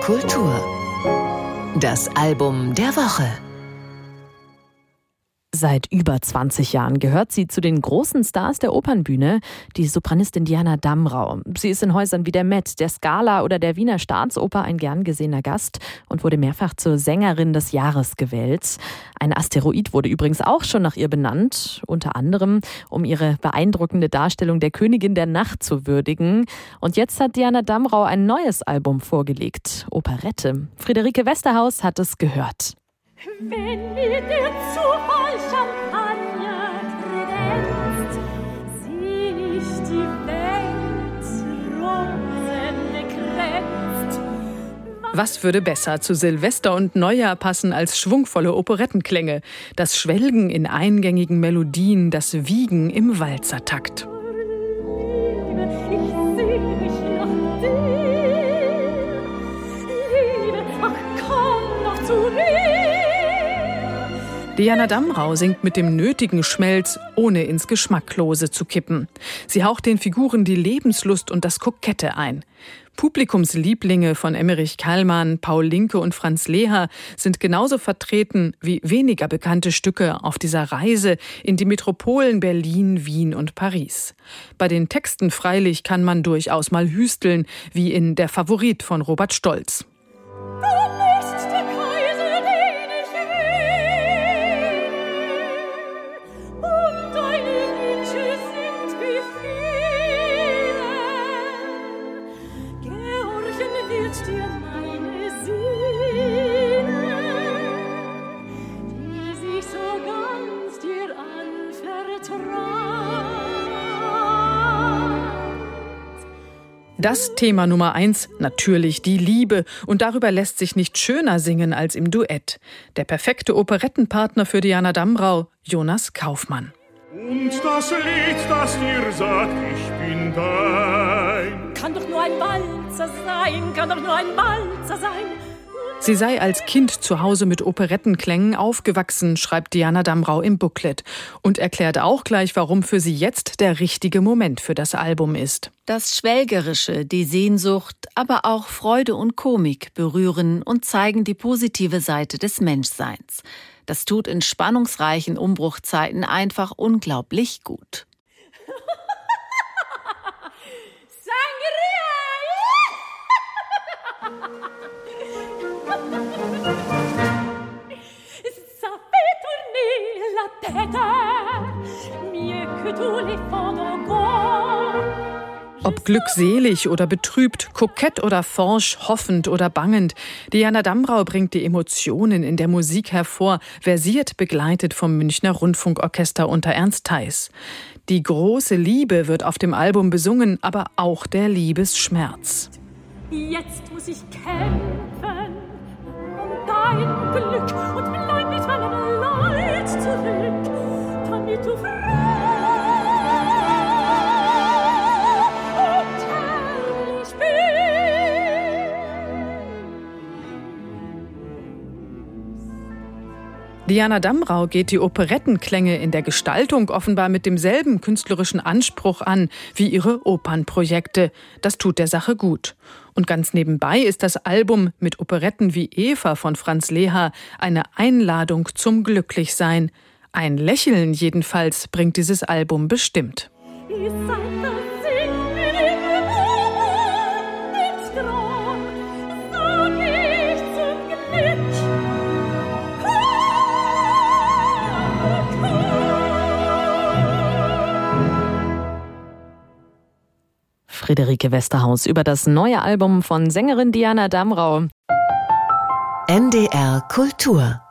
Kultur. Das Album der Woche. Seit über 20 Jahren gehört sie zu den großen Stars der Opernbühne, die Sopranistin Diana Damrau. Sie ist in Häusern wie der Met, der Scala oder der Wiener Staatsoper ein gern gesehener Gast und wurde mehrfach zur Sängerin des Jahres gewählt. Ein Asteroid wurde übrigens auch schon nach ihr benannt, unter anderem um ihre beeindruckende Darstellung der Königin der Nacht zu würdigen. Und jetzt hat Diana Damrau ein neues Album vorgelegt, Operette. Friederike Westerhaus hat es gehört. Wenn mir der Zufall Champagner kredenzt, sieh ich die Welt rosenkränzt. Was würde besser zu Silvester und Neujahr passen als schwungvolle Operettenklänge, das Schwelgen in eingängigen Melodien, das Wiegen im Walzertakt. Diana Damrau singt mit dem nötigen Schmelz, ohne ins Geschmacklose zu kippen. Sie haucht den Figuren die Lebenslust und das Kokette ein. Publikumslieblinge von Emmerich Kallmann, Paul Linke und Franz Leher sind genauso vertreten wie weniger bekannte Stücke auf dieser Reise in die Metropolen Berlin, Wien und Paris. Bei den Texten freilich kann man durchaus mal hüsteln, wie in Der Favorit von Robert Stolz. Das Thema Nummer eins, natürlich die Liebe. Und darüber lässt sich nicht schöner singen als im Duett. Der perfekte Operettenpartner für Diana Damrau, Jonas Kaufmann. Und das Lied, das dir sagt, ich bin dein. Kann doch nur ein Walzer sein, kann doch nur ein Walzer sein. Sie sei als Kind zu Hause mit Operettenklängen aufgewachsen, schreibt Diana Damrau im Booklet und erklärt auch gleich, warum für sie jetzt der richtige Moment für das Album ist. Das Schwelgerische, die Sehnsucht, aber auch Freude und Komik berühren und zeigen die positive Seite des Menschseins. Das tut in spannungsreichen Umbruchzeiten einfach unglaublich gut. Ob glückselig oder betrübt, kokett oder forsch, hoffend oder bangend, Diana Damrau bringt die Emotionen in der Musik hervor, versiert begleitet vom Münchner Rundfunkorchester unter Ernst Theis. Die große Liebe wird auf dem Album besungen, aber auch der Liebesschmerz. Jetzt muss ich kämpfen um dein Glück Diana Damrau geht die Operettenklänge in der Gestaltung offenbar mit demselben künstlerischen Anspruch an wie ihre Opernprojekte. Das tut der Sache gut. Und ganz nebenbei ist das Album mit Operetten wie Eva von Franz Leha eine Einladung zum Glücklichsein. Ein Lächeln jedenfalls bringt dieses Album bestimmt. Ihr Friederike Westerhaus über das neue Album von Sängerin Diana Damrau. NDR Kultur